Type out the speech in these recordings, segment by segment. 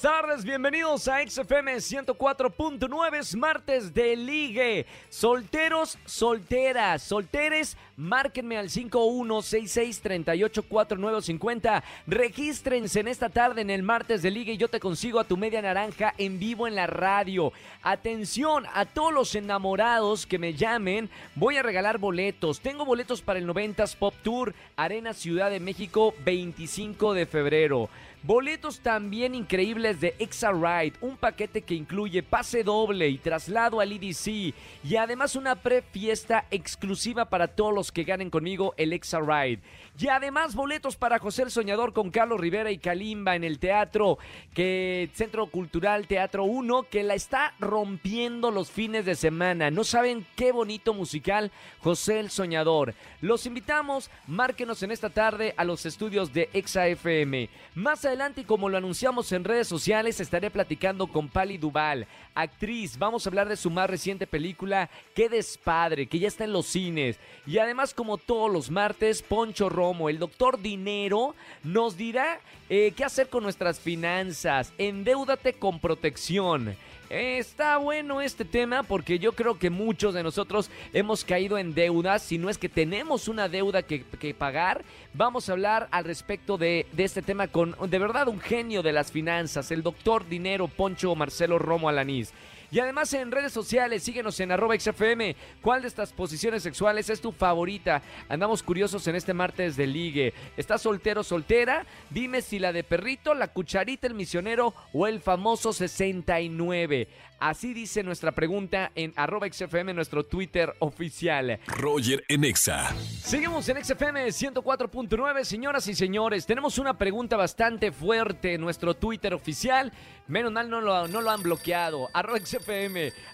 Buenas tardes, bienvenidos a XFM 104.9, es martes de ligue. Solteros, solteras, solteres, márquenme al 5166384950. Regístrense en esta tarde en el martes de ligue y yo te consigo a tu media naranja en vivo en la radio. Atención a todos los enamorados que me llamen, voy a regalar boletos. Tengo boletos para el 90s Pop Tour Arena Ciudad de México 25 de febrero. Boletos también increíbles de Exa Ride, un paquete que incluye pase doble y traslado al EDC y además una pre-fiesta exclusiva para todos los que ganen conmigo el Exa Ride. Y además boletos para José el Soñador con Carlos Rivera y Kalimba en el teatro, que Centro Cultural Teatro 1, que la está rompiendo los fines de semana. No saben qué bonito musical José el Soñador. Los invitamos, márquenos en esta tarde a los estudios de Exa FM. Más adelante, y como lo anunciamos en redes sociales, estaré platicando con Pali Duval, actriz. Vamos a hablar de su más reciente película, Qué despadre, que ya está en los cines. Y además, como todos los martes, Poncho Romo, el doctor Dinero, nos dirá eh, qué hacer con nuestras finanzas. Endéudate con protección. Está bueno este tema porque yo creo que muchos de nosotros hemos caído en deudas. Si no es que tenemos una deuda que, que pagar, vamos a hablar al respecto de, de, este tema con de verdad un genio de las finanzas, el doctor Dinero Poncho Marcelo Romo Alanís. Y además en redes sociales, síguenos en arroba XFM. ¿Cuál de estas posiciones sexuales es tu favorita? Andamos curiosos en este martes de ligue. ¿Estás soltero soltera? Dime si la de perrito, la cucharita, el misionero o el famoso 69. Así dice nuestra pregunta en arroba XFM, nuestro Twitter oficial. Roger en Exa. Seguimos en XFM 104.9, señoras y señores. Tenemos una pregunta bastante fuerte en nuestro Twitter oficial. Menos mal no lo, no lo han bloqueado. Arroba XFM.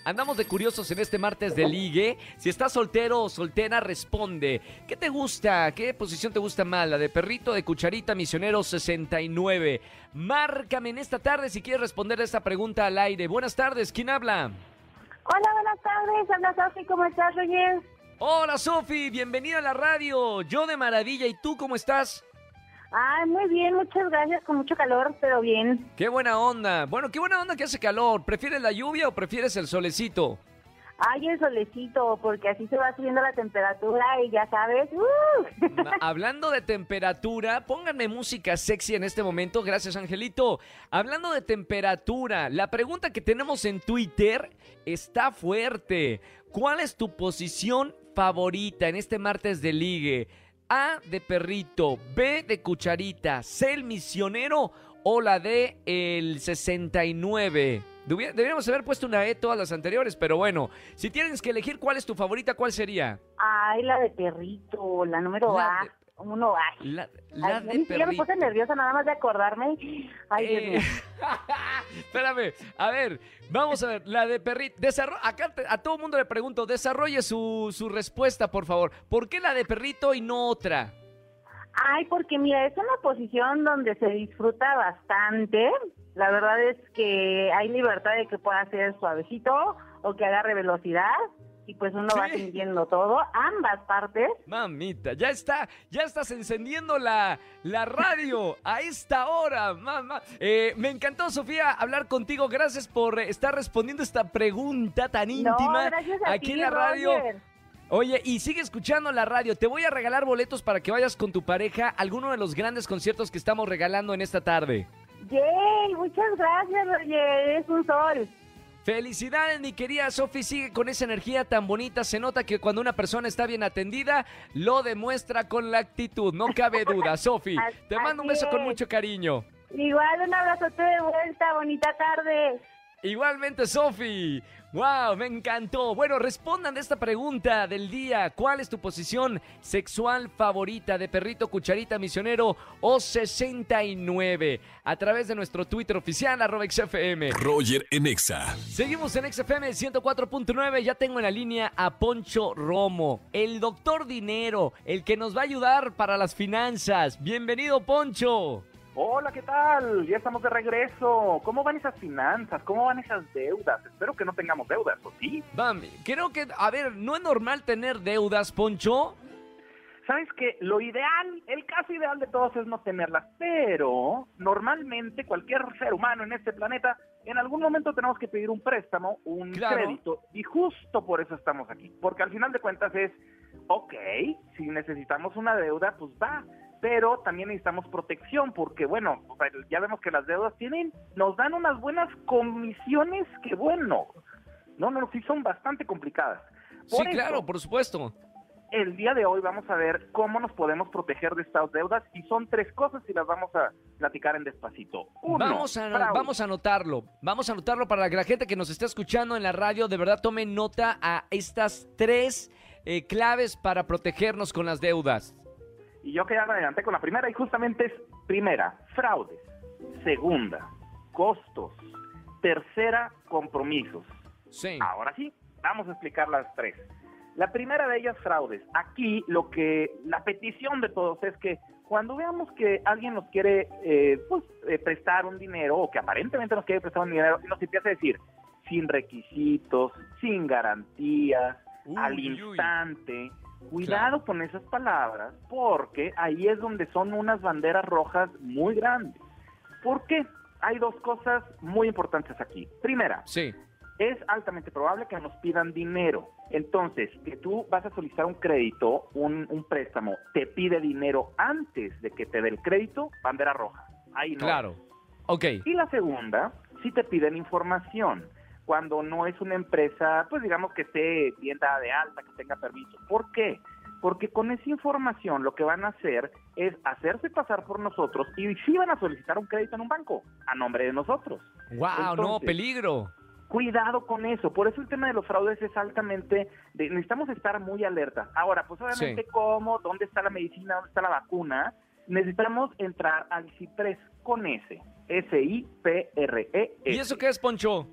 Andamos de curiosos en este martes de ligue. Si estás soltero o soltera, responde. ¿Qué te gusta? ¿Qué posición te gusta más? ¿La de perrito, de cucharita, misionero 69? Márcame en esta tarde si quieres responder esta pregunta al aire. Buenas tardes, ¿quién habla? Hola, buenas tardes. Habla Sofi, ¿cómo estás, Roger? Hola, Sofi, bienvenida a la radio. Yo de maravilla, ¿y tú cómo estás? Ay, muy bien, muchas gracias, con mucho calor, pero bien. Qué buena onda. Bueno, qué buena onda que hace calor. ¿Prefieres la lluvia o prefieres el solecito? Ay, el solecito, porque así se va subiendo la temperatura y ya sabes. ¡uh! Hablando de temperatura, pónganme música sexy en este momento. Gracias, Angelito. Hablando de temperatura, la pregunta que tenemos en Twitter está fuerte. ¿Cuál es tu posición favorita en este martes de ligue? A de perrito, B de cucharita, C el misionero o la D el 69. Deberíamos haber puesto una E todas las anteriores, pero bueno, si tienes que elegir cuál es tu favorita, ¿cuál sería? Ay, la de perrito, la número La A. de- Uno A. La, la Ay, de me puse nerviosa nada más de acordarme. Ay, Dios Eh, mío. Espérame, a ver, vamos a ver, la de perrito. Desarro- acá te- a todo mundo le pregunto, desarrolle su, su respuesta, por favor. ¿Por qué la de perrito y no otra? Ay, porque mira, es una posición donde se disfruta bastante. La verdad es que hay libertad de que pueda ser suavecito o que agarre velocidad y pues uno va Sí. sintiendo todo, ambas partes. Mamita, ya está, ya estás encendiendo la, la radio a esta hora, mamá. Eh, me encantó, Sofía, hablar contigo. Gracias por eh, estar respondiendo esta pregunta tan íntima no, gracias a aquí ti, en la radio. Roger. Oye, y sigue escuchando la radio. Te voy a regalar boletos para que vayas con tu pareja a alguno de los grandes conciertos que estamos regalando en esta tarde. Yay, muchas gracias, Roger, es un sol. Felicidades, mi querida Sofi. Sigue con esa energía tan bonita. Se nota que cuando una persona está bien atendida, lo demuestra con la actitud. No cabe duda, Sofi. Te mando un beso con mucho cariño. Igual un abrazote de vuelta, bonita tarde. Igualmente, Sofi. ¡Wow! Me encantó. Bueno, respondan de esta pregunta del día. ¿Cuál es tu posición sexual favorita de perrito, cucharita, misionero o 69? A través de nuestro Twitter oficial, arroba XFM. Roger en Exa. Seguimos en XFM 104.9. Ya tengo en la línea a Poncho Romo, el doctor dinero, el que nos va a ayudar para las finanzas. Bienvenido, Poncho. Hola, ¿qué tal? Ya estamos de regreso. ¿Cómo van esas finanzas? ¿Cómo van esas deudas? Espero que no tengamos deudas, ¿o sí? Bambi, creo que, a ver, ¿no es normal tener deudas, Poncho? Sabes que lo ideal, el caso ideal de todos es no tenerlas, pero normalmente cualquier ser humano en este planeta, en algún momento tenemos que pedir un préstamo, un Claro. crédito, y justo por eso estamos aquí. Porque al final de cuentas es, ok, si necesitamos una deuda, pues va, pero también necesitamos protección, porque bueno, ya vemos que las deudas tienen, nos dan unas buenas comisiones que bueno, no, no, sí son bastante complicadas. Sí, eso, claro, por supuesto. el día de hoy vamos a ver cómo nos podemos proteger de estas deudas y son tres cosas y las vamos a platicar en despacito. Uno, Vamos a, fraude. vamos a anotarlo. Vamos a anotarlo para que la gente que nos está escuchando en la radio de verdad tome nota a estas tres eh, claves para protegernos con las deudas. Y yo que ya me adelanté con la primera y justamente es primera, fraudes. Segunda, costos. Tercera, compromisos. Sí. Ahora sí, vamos a explicar las tres. La primera de ellas, fraudes. Aquí lo que, la petición de todos es que cuando veamos que alguien nos quiere eh, pues, eh, prestar un dinero o que aparentemente nos quiere prestar un dinero nos empieza a decir sin requisitos, sin garantías, Uy, al uy. Cuidado con esas palabras porque ahí es donde son unas banderas rojas muy grandes. ¿Por qué? Hay dos cosas muy importantes aquí. Primera, Sí. es altamente probable que nos pidan dinero. Entonces, que tú vas a solicitar un crédito, un, un préstamo, te pide dinero antes de que te dé el crédito, bandera roja. Ahí no. Claro. Ok. Y la segunda, si te piden información, cuando no es una empresa, pues digamos que esté bien dada de alta, que tenga permiso. ¿Por qué? Porque con esa información lo que van a hacer es hacerse pasar por nosotros y sí van a solicitar un crédito en un banco a nombre de nosotros. Wow, no, peligro. Cuidado con eso. Por eso el tema de los fraudes es altamente. de- necesitamos estar muy alerta. Ahora, pues obviamente, Sí. ¿cómo? ¿Dónde está la medicina? ¿Dónde está la vacuna? Necesitamos entrar al CIPRES con S. S-I-P-R-E-S. ¿Y eso qué es, Poncho?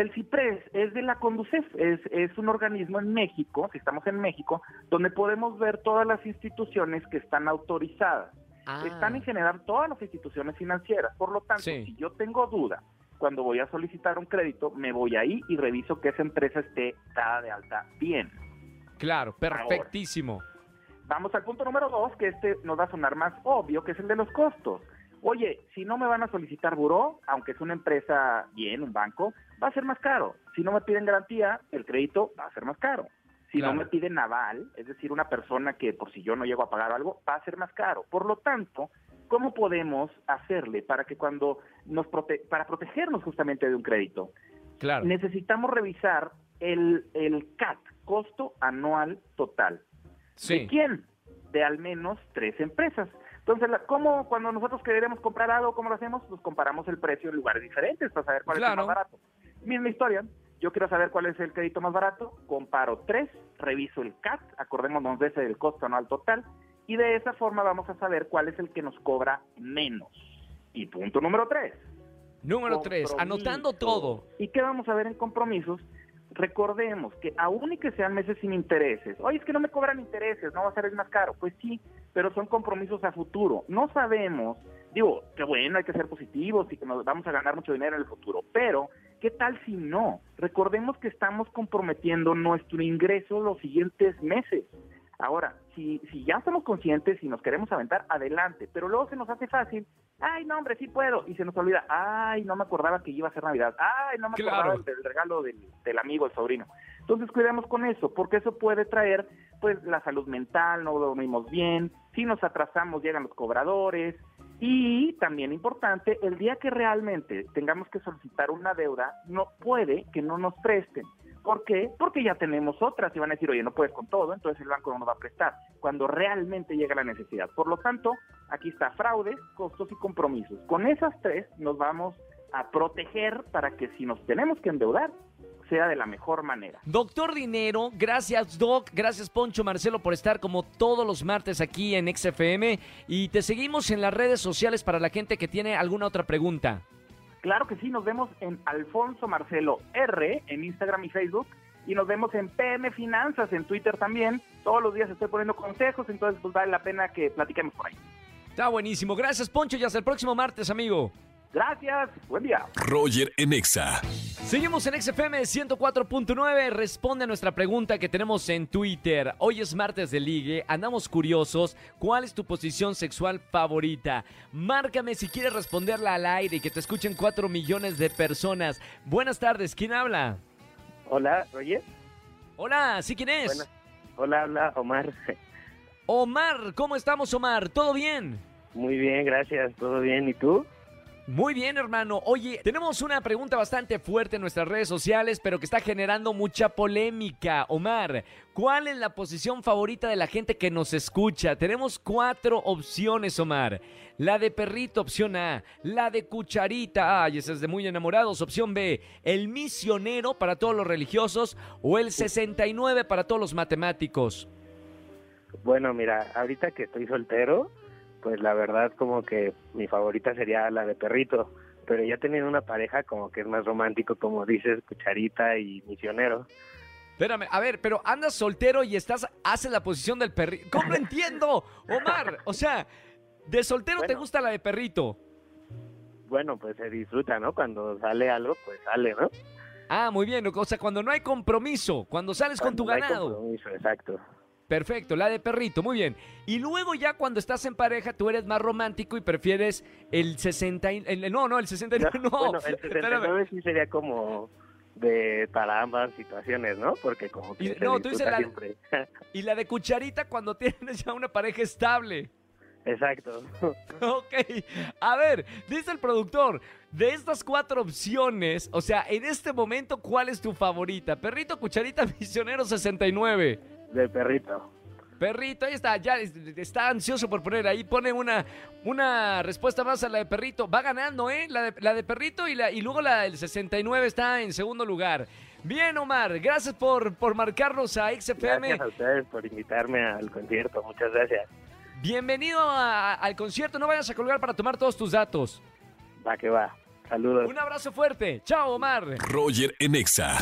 El CIPRES es de la Conducef, es, es un organismo en México, si estamos en México, donde podemos ver todas las instituciones que están autorizadas. Ah, Están en general todas las instituciones financieras. Por lo tanto, Sí. si yo tengo duda, cuando voy a solicitar un crédito, me voy ahí y reviso que esa empresa esté dada de alta bien. Claro, perfectísimo. Vamos al punto número dos, que este nos va a sonar más obvio, que es el de los costos. Oye, si no me van a solicitar buró, aunque es una empresa bien, un banco, va a ser más caro. Si no me piden garantía, el crédito va a ser más caro. Si Claro. no me piden aval, es decir, una persona que por si yo no llego a pagar algo, va a ser más caro. Por lo tanto, ¿cómo podemos hacerle para que cuando nos prote para protegernos justamente de un crédito? Claro. Necesitamos revisar el, el CAT, costo anual total. ¿De Sí. quién? De al menos tres empresas. Entonces, ¿cómo cuando nosotros queremos comprar algo, cómo lo hacemos? Pues comparamos el precio en lugares diferentes para saber cuál es el más barato. Misma historia. Yo quiero saber cuál es el crédito más barato, comparo tres, reviso el CAT, acordémonos de ese del costo anual total, y de esa forma vamos a saber cuál es el que nos cobra menos. Y punto número tres. Número tres, anotando todo. ¿Y qué vamos a ver en compromisos? Recordemos que aún y que sean meses sin intereses, oye, es que no me cobran intereses, no va a ser el más caro. Pues sí, pero son compromisos a futuro. No sabemos, digo, que bueno, hay que ser positivos y que nos vamos a ganar mucho dinero en el futuro, pero ¿qué tal si no? Recordemos que estamos comprometiendo nuestro ingreso los siguientes meses. Ahora, si, si ya estamos conscientes y nos queremos aventar, adelante, pero luego se nos hace fácil, ay, no, hombre, sí puedo, y se nos olvida, ay, no me acordaba que iba a ser Navidad, ay, no me Claro. acordaba del, del regalo del, del amigo, el sobrino. Entonces, cuidemos con eso, porque eso puede traer, pues, la salud mental, no dormimos bien, si nos atrasamos, llegan los cobradores, y también importante, el día que realmente tengamos que solicitar una deuda, no puede que no nos presten. ¿Por qué? Porque ya tenemos otras y van a decir, oye, no puedes con todo, entonces el banco no nos va a prestar, cuando realmente llega la necesidad. Por lo tanto, aquí está fraudes, costos y compromisos. Con esas tres nos vamos a proteger para que si nos tenemos que endeudar, sea de la mejor manera. Doctor Dinero, gracias Doc, gracias Poncho Marcelo por estar como todos los martes aquí en XFM y te seguimos en las redes sociales para la gente que tiene alguna otra pregunta. Claro que sí, nos vemos en Alfonso Marcelo R en Instagram y Facebook y nos vemos en PM Finanzas en Twitter también. Todos los días estoy poniendo consejos, entonces pues vale la pena que platiquemos por ahí. Está buenísimo. Gracias, Poncho, y hasta el próximo martes, amigo. Gracias, buen día. Roger en Exa. Seguimos en XFM 104.9. Responde a nuestra pregunta que tenemos en Twitter. Hoy es martes de ligue. Andamos curiosos. ¿Cuál es tu posición sexual favorita? Márcame si quieres responderla al aire y que te escuchen 4 millones de personas. Buenas tardes. ¿Quién habla? Hola, Roger. Hola, ¿sí quién es? Buenas. Hola, hola, Omar. Omar, ¿cómo estamos, Omar? ¿Todo bien? Muy bien, gracias. ¿Todo bien? ¿Y tú? Muy bien, hermano. Oye, tenemos una pregunta bastante fuerte en nuestras redes sociales, pero que está generando mucha polémica. Omar, ¿cuál es la posición favorita de la gente que nos escucha? Tenemos cuatro opciones, Omar. La de perrito, opción A. La de cucharita, ay, esa es de muy enamorados. Opción B. El misionero para todos los religiosos o el 69 para todos los matemáticos. Bueno, mira, ahorita que estoy soltero, pues la verdad como que mi favorita sería la de perrito, pero ya teniendo una pareja como que es más romántico, como dices, cucharita y misionero. Espérame, a ver, pero andas soltero y estás, haces la posición del perrito. ¿Cómo lo entiendo, Omar? O sea, de soltero te gusta la de perrito. Bueno, pues se disfruta, ¿no? Cuando sale algo, pues sale, ¿no? Ah, muy bien. O sea, cuando no hay compromiso, cuando sales con tu no hay ganado. compromiso, exacto. Perfecto, la de perrito, muy bien. Y luego ya cuando estás en pareja, tú eres más romántico y prefieres el 60... y- el- no, no, el 69 no. bueno, el Espérame. 69 sí sería como de para ambas situaciones, ¿no? Porque como que Y- se no, tú dices la- siempre. Y la de cucharita cuando tienes ya una pareja estable. exacto. Ok, a ver, dice el productor, de estas cuatro opciones, o sea, en este momento, ¿cuál es tu favorita? Perrito, cucharita, misionero 69. Del perrito. Perrito, ahí está, ya es- está ansioso por poner ahí, pone una, una respuesta más a la de perrito. Va ganando, ¿eh? La de, la de perrito y, la, y luego la del 69 está en segundo lugar. Bien, Omar, gracias por, por marcarnos a XFM. Gracias a ustedes por invitarme al concierto. Muchas gracias. Bienvenido a- al concierto, no vayas a colgar para tomar todos tus datos. Va que va. Saludos. Un abrazo fuerte. Chao, Omar. Roger en Exa.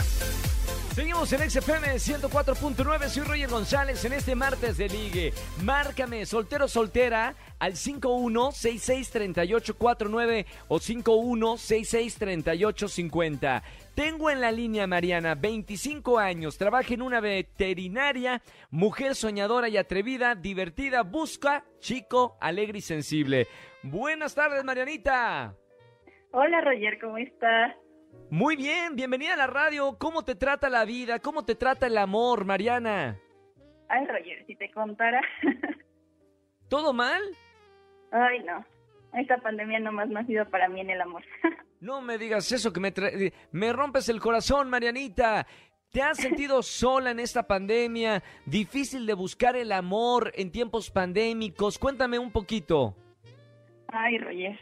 Seguimos en XFM 104.9, soy Roger González en este martes de ligue. Márcame, soltero soltera, al 51663849 o 51663850. Tengo en la línea Mariana, 25 años, trabaja en una veterinaria, mujer soñadora y atrevida, divertida, busca chico, alegre y sensible. Buenas tardes, Marianita. Hola Roger, ¿cómo estás? Muy bien, bienvenida a la radio. ¿Cómo te trata la vida? ¿Cómo te trata el amor, Mariana? Ay Roger, si te contara. ¿Todo mal? Ay no, esta pandemia nomás no ha sido para mí en el amor. No me digas eso, que me, tra- me rompes el corazón, Marianita. ¿Te has sentido sola en esta pandemia? ¿Difícil de buscar el amor en tiempos pandémicos? Cuéntame un poquito. Ay Roger,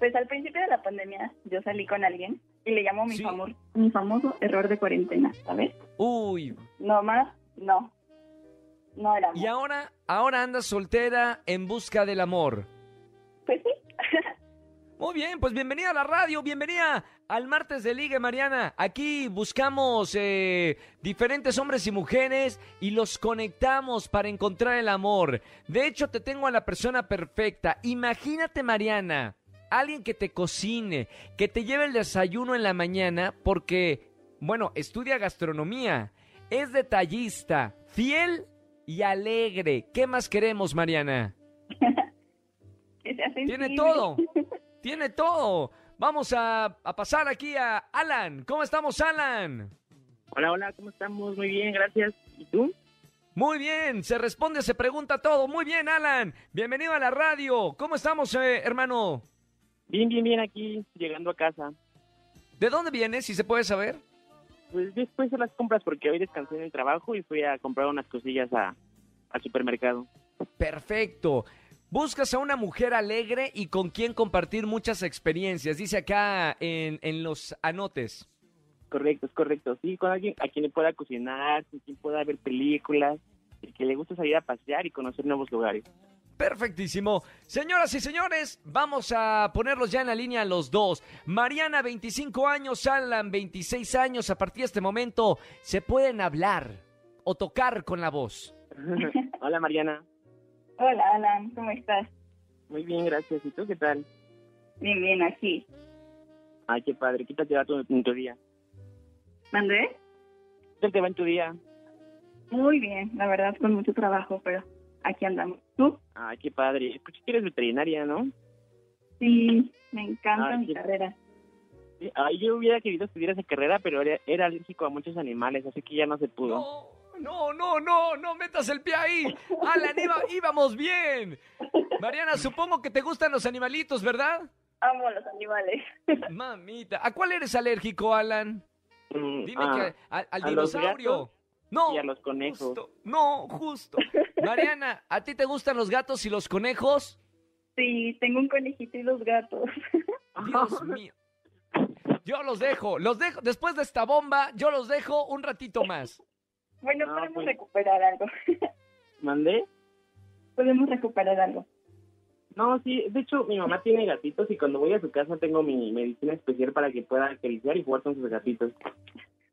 pues al principio de la pandemia yo salí con alguien y le llamo mi, Sí. famor- mi famoso error de cuarentena, ¿sabes? Uy, No más, no. No era y ahora, ahora andas soltera en busca del amor. Pues sí. Muy bien, pues bienvenida a la radio, bienvenida al martes de Liga, Mariana. Aquí buscamos eh, diferentes hombres y mujeres y los conectamos para encontrar el amor. De hecho, te tengo a la persona perfecta. Imagínate, Mariana, alguien que te cocine, que te lleve el desayuno en la mañana porque, bueno, estudia gastronomía, es detallista, fiel y alegre. ¿Qué más queremos, Mariana? Tiene todo. Tiene todo. Vamos a, a pasar aquí a Alan. ¿Cómo estamos, Alan? Hola, hola, ¿cómo estamos? Muy bien, gracias. ¿Y tú? Muy bien, se responde, se pregunta todo. Muy bien, Alan. Bienvenido a la radio. ¿Cómo estamos, eh, hermano? Bien, bien, bien, aquí llegando a casa. ¿De dónde vienes, si se puede saber? Pues después de las compras, porque hoy descansé en el trabajo y fui a comprar unas cosillas a, al supermercado. Perfecto. Buscas a una mujer alegre y con quien compartir muchas experiencias. Dice acá en, en los anotes. Correcto, es correcto. Sí, con alguien a quien le pueda cocinar, con quien pueda ver películas, y que le guste salir a pasear y conocer nuevos lugares. Perfectísimo. Señoras y señores, vamos a ponerlos ya en la línea los dos. Mariana, 25 años, Alan, 26 años. A partir de este momento se pueden hablar o tocar con la voz. Hola, Mariana. Hola Alan, ¿cómo estás? Muy bien, gracias. ¿Y tú qué tal? Bien, bien, aquí. Ay, qué padre. ¿Qué tal te va tu, en tu día? ¿Mandé? ¿Qué tal te va en tu día? Muy bien, la verdad, con mucho trabajo, pero aquí andamos. ¿Tú? Ay, qué padre. Escuché que eres veterinaria, ¿no? Sí, me encanta Ay, mi qué- carrera. Sí. Ay, yo hubiera querido estudiar esa carrera, pero era, era alérgico a muchos animales, así que ya no se pudo. No, no, no, no, no metas el pie ahí. Alan, iba- íbamos bien. Mariana, supongo que te gustan los animalitos, ¿verdad? Amo los animales. Mamita, ¿a cuál eres alérgico, Alan? Mm, Dime ah, que a- al a los dinosaurio. gatos No. y a los conejos. Justo, no, justo. Mariana, ¿a ti te gustan los gatos y los conejos? Sí, tengo un conejito y los gatos. Dios mío. Yo los dejo, los dejo, después de esta bomba, yo los dejo un ratito más. Bueno, No, podemos pues- recuperar algo. ¿Mandé? podemos recuperar algo. No, sí, de hecho mi mamá tiene gatitos y cuando voy a su casa tengo mi medicina especial para que pueda acariciar y jugar con sus gatitos.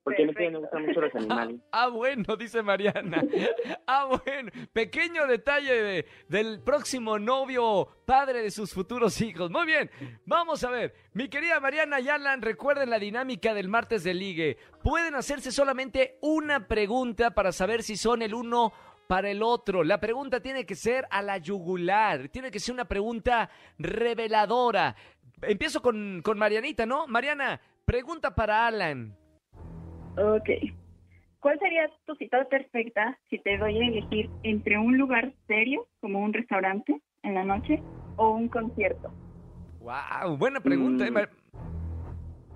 Porque a mí me gustan mucho los animales. Ah, bueno, dice Mariana. Ah, bueno. Pequeño detalle de- del próximo novio, padre de sus futuros hijos. Muy bien. Vamos a ver. Mi querida Mariana y Alan, recuerden la dinámica del martes de ligue. Pueden hacerse solamente una pregunta para saber si son el uno para el otro. La pregunta tiene que ser a la yugular. Tiene que ser una pregunta reveladora. Empiezo con, con Marianita, ¿no? Mariana, pregunta para Alan. Ok. ¿Cuál sería tu cita perfecta si te doy a elegir entre un lugar serio, como un restaurante en la noche, o un concierto? Wow, buena pregunta. Mm.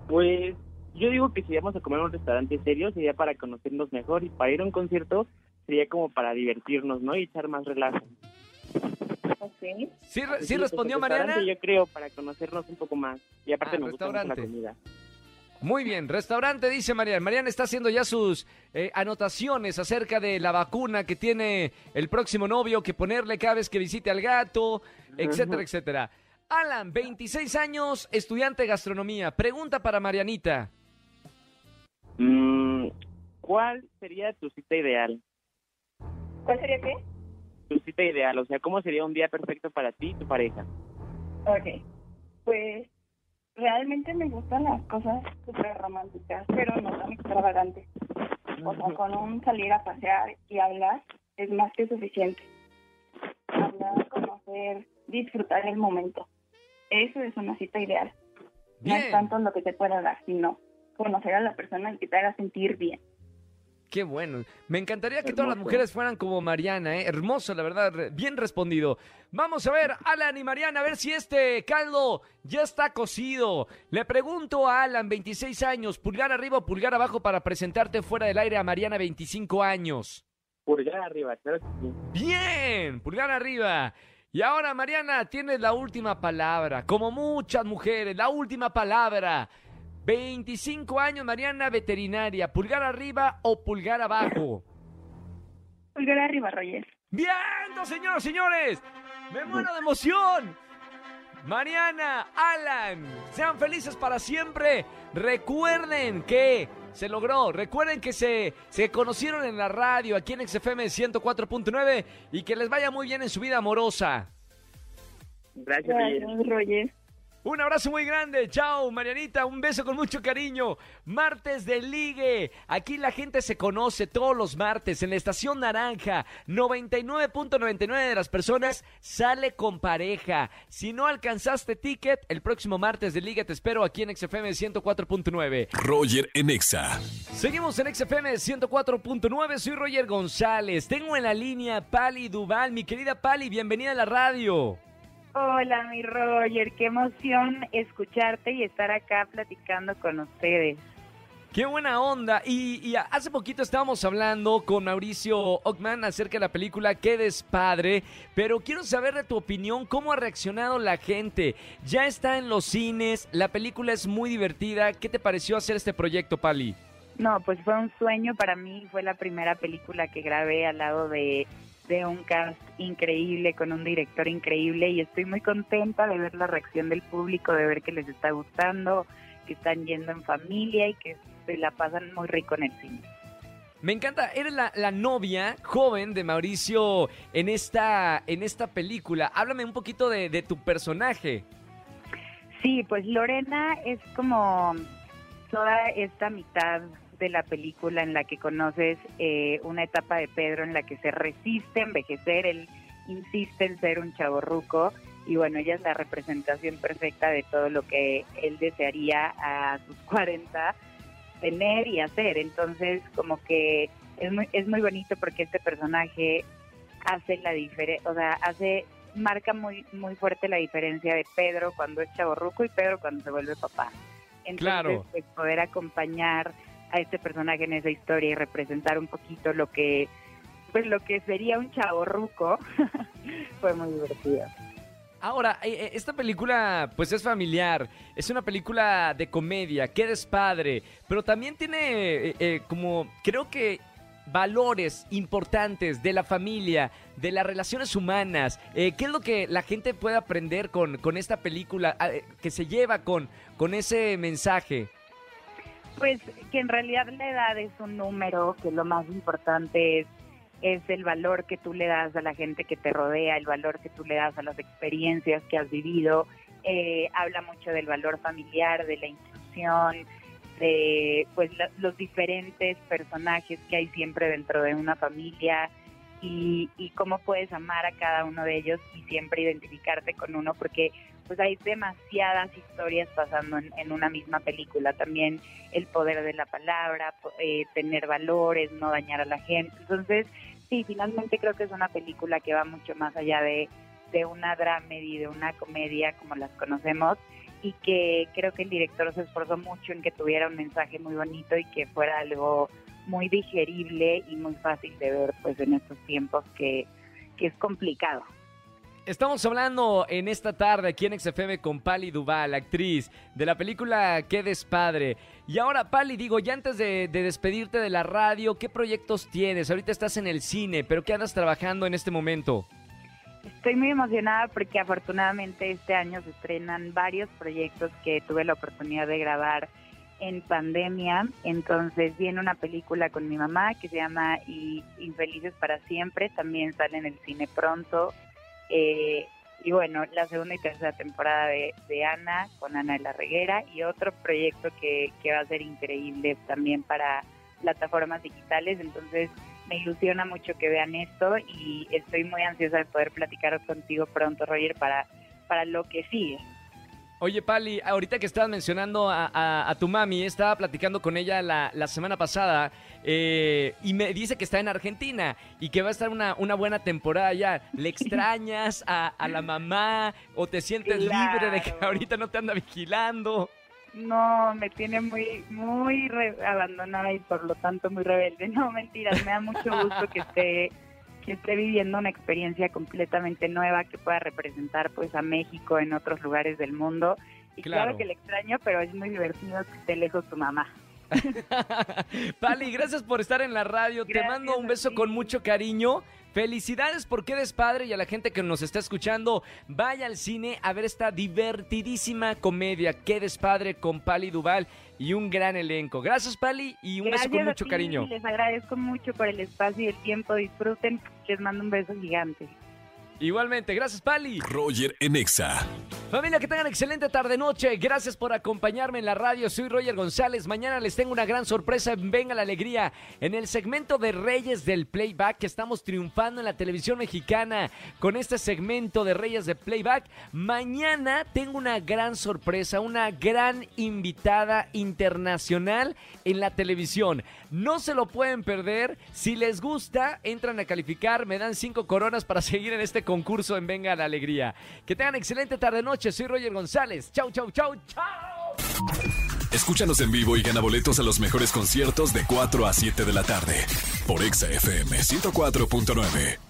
Pues yo digo que si vamos a comer en un restaurante serio sería para conocernos mejor y para ir a un concierto sería como para divertirnos, ¿no? Y echar más relajo. Ok. ¿Sí, re- sí Sí, pues, respondió Mariana? Yo creo para conocernos un poco más. Y aparte Ah, me gusta mucho la comida. Muy bien, restaurante, dice Mariana. Mariana está haciendo ya sus eh, anotaciones acerca de la vacuna que tiene el próximo novio que ponerle cada vez que visite al gato, etcétera, etcétera. Alan, 26 años, estudiante de gastronomía. Pregunta para Marianita. Mm, ¿Cuál sería tu cita ideal? ¿Cuál sería qué? Tu cita ideal, o sea, ¿cómo sería un día perfecto para ti y tu pareja? Ok. Pues realmente me gustan las cosas súper románticas, pero no tan extravagantes. O sea, con un salir a pasear y hablar es más que suficiente. Hablar, conocer, disfrutar el momento. Eso es una cita ideal. No es tanto lo que te pueda dar, sino conocer a la persona y que te haga sentir bien. Qué bueno. Me encantaría que todas las mujeres fueran como Mariana, ¿eh? Hermoso, la verdad. Bien respondido. Vamos a ver, Alan y Mariana, a ver si este caldo ya está cocido. Le pregunto a Alan, 26 años, pulgar arriba o pulgar abajo para presentarte fuera del aire a Mariana, 25 años. Pulgar arriba, claro que sí. Bien, pulgar arriba. Y ahora, Mariana, tienes la última palabra. Como muchas mujeres, la última palabra. 25 años, Mariana, veterinaria. ¿Pulgar arriba o pulgar abajo? Pulgar arriba, Roger. ¡Bien, señoras y señores! ¡Me muero de emoción! Mariana, Alan, sean felices para siempre. Recuerden que se logró. Recuerden que se, se conocieron en la radio aquí en XFM 104.9 y que les vaya muy bien en su vida amorosa. Gracias, Roger. Un abrazo muy grande. Chao, Marianita. Un beso con mucho cariño. Martes de Ligue. Aquí la gente se conoce todos los martes en la estación Naranja. 99.99 de las personas sale con pareja. Si no alcanzaste ticket, el próximo martes de Ligue te espero aquí en XFM 104.9. Roger en Exa. Seguimos en XFM 104.9. Soy Roger González. Tengo en la línea Pali Duval. Mi querida Pali, bienvenida a la radio. Hola, mi Roger, qué emoción escucharte y estar acá platicando con ustedes. Qué buena onda. Y, y hace poquito estábamos hablando con Mauricio Ockman acerca de la película Qué despadre. Pero quiero saber de tu opinión, cómo ha reaccionado la gente. Ya está en los cines, la película es muy divertida. ¿Qué te pareció hacer este proyecto, Pali? No, pues fue un sueño para mí, fue la primera película que grabé al lado de, de un cast increíble, con un director increíble y estoy muy contenta de ver la reacción del público, de ver que les está gustando, que están yendo en familia y que se la pasan muy rico en el cine. Me encanta, eres la, la novia joven de Mauricio en esta, en esta película. Háblame un poquito de, de tu personaje. Sí, pues Lorena es como toda esta mitad de la película en la que conoces eh, una etapa de Pedro en la que se resiste a envejecer, él insiste en ser un chaborruco y bueno, ella es la representación perfecta de todo lo que él desearía a sus 40 tener y hacer. Entonces, como que es muy, es muy bonito porque este personaje hace la diferencia, o sea, hace marca muy muy fuerte la diferencia de Pedro cuando es chaborruco y Pedro cuando se vuelve papá. Entonces, Claro. pues, poder acompañar a este personaje en esa historia y representar un poquito lo que pues lo que sería un chaborruco fue muy divertido. Ahora, eh, eh, esta película pues es familiar, es una película de comedia, que padre, pero también tiene eh, eh, como, creo que valores importantes de la familia, de las relaciones humanas. Eh, ¿Qué es lo que la gente puede aprender con, con esta película ah, que se lleva con, con ese mensaje? Pues que en realidad la edad es un número, que lo más importante es, es el valor que tú le das a la gente que te rodea, el valor que tú le das a las experiencias que has vivido. Eh, habla mucho del valor familiar, de la inclusión, de pues la- los diferentes personajes que hay siempre dentro de una familia y, y cómo puedes amar a cada uno de ellos y siempre identificarte con uno porque pues hay demasiadas historias pasando en, una misma película también el poder de la palabra eh, tener valores no dañar a la gente entonces sí finalmente creo que es una película que va mucho más allá de de una dramedy de una comedia como las conocemos y que creo que el director se esforzó mucho en que tuviera un mensaje muy bonito y que fuera algo muy digerible y muy fácil de ver pues en estos tiempos que, que es complicado. Estamos hablando en esta tarde aquí en XFM con Pali Duval, actriz de la película Qué despadre. Y ahora, Pali, digo, ya antes de, de despedirte de la radio, ¿qué proyectos tienes? Ahorita estás en el cine, pero ¿qué andas trabajando en este momento? Estoy muy emocionada porque afortunadamente este año se estrenan varios proyectos que tuve la oportunidad de grabar en pandemia. Entonces viene una película con mi mamá que se llama Infelices para siempre. También sale en el cine pronto. Eh, y bueno, la segunda y tercera temporada de, de Ana con Ana de la Reguera y otro proyecto que, que va a ser increíble también para plataformas digitales. Entonces me ilusiona mucho que vean esto y estoy muy ansiosa de poder platicar contigo pronto, Roger, para, para lo que sigue. Oye, Pali, ahorita que estabas mencionando a, a- a tu mami, estaba platicando con ella la, la semana pasada eh, y me dice que está en Argentina y que va a estar una, una buena temporada allá. ¿Le extrañas a, a la mamá o te sientes libre de que ahorita no te anda vigilando? No, me tiene muy, muy re- abandonada y por lo tanto muy rebelde. No, mentiras, me da mucho gusto que esté, que esté viviendo una experiencia completamente nueva que pueda representar pues a México en otros lugares del mundo. Y claro, Claro. que le extraño, pero es muy divertido que esté lejos tu mamá. Pali, gracias por estar en la radio. Te mando un beso con mucho cariño. Felicidades por qué despadre y a la gente que nos está escuchando, vaya al cine a ver esta divertidísima comedia, qué despadre con Pali Duval y un gran elenco. Gracias Pali y un Gracias beso con a mucho ti, cariño. Les agradezco mucho por el espacio y el tiempo. Disfruten. Les mando un beso gigante. Igualmente, gracias Pali. Roger en Exa. Familia, que tengan excelente tarde-noche. Gracias por acompañarme en la radio. Soy Roger González. Mañana les tengo una gran sorpresa en Venga la Alegría. En el segmento de Reyes del Playback, que estamos triunfando en la televisión mexicana con este segmento de Reyes de Playback. Mañana tengo una gran sorpresa, una gran invitada internacional en la televisión. No se lo pueden perder. Si les gusta, entran a calificar. Me dan cinco coronas para seguir en este concurso en Venga la Alegría. Que tengan excelente tarde-noche. Soy Roger González. Chau, chau, chau, chau. Escúchanos en vivo y gana boletos a los mejores conciertos de 4 a 7 de la tarde. Por Exa FM 104.9.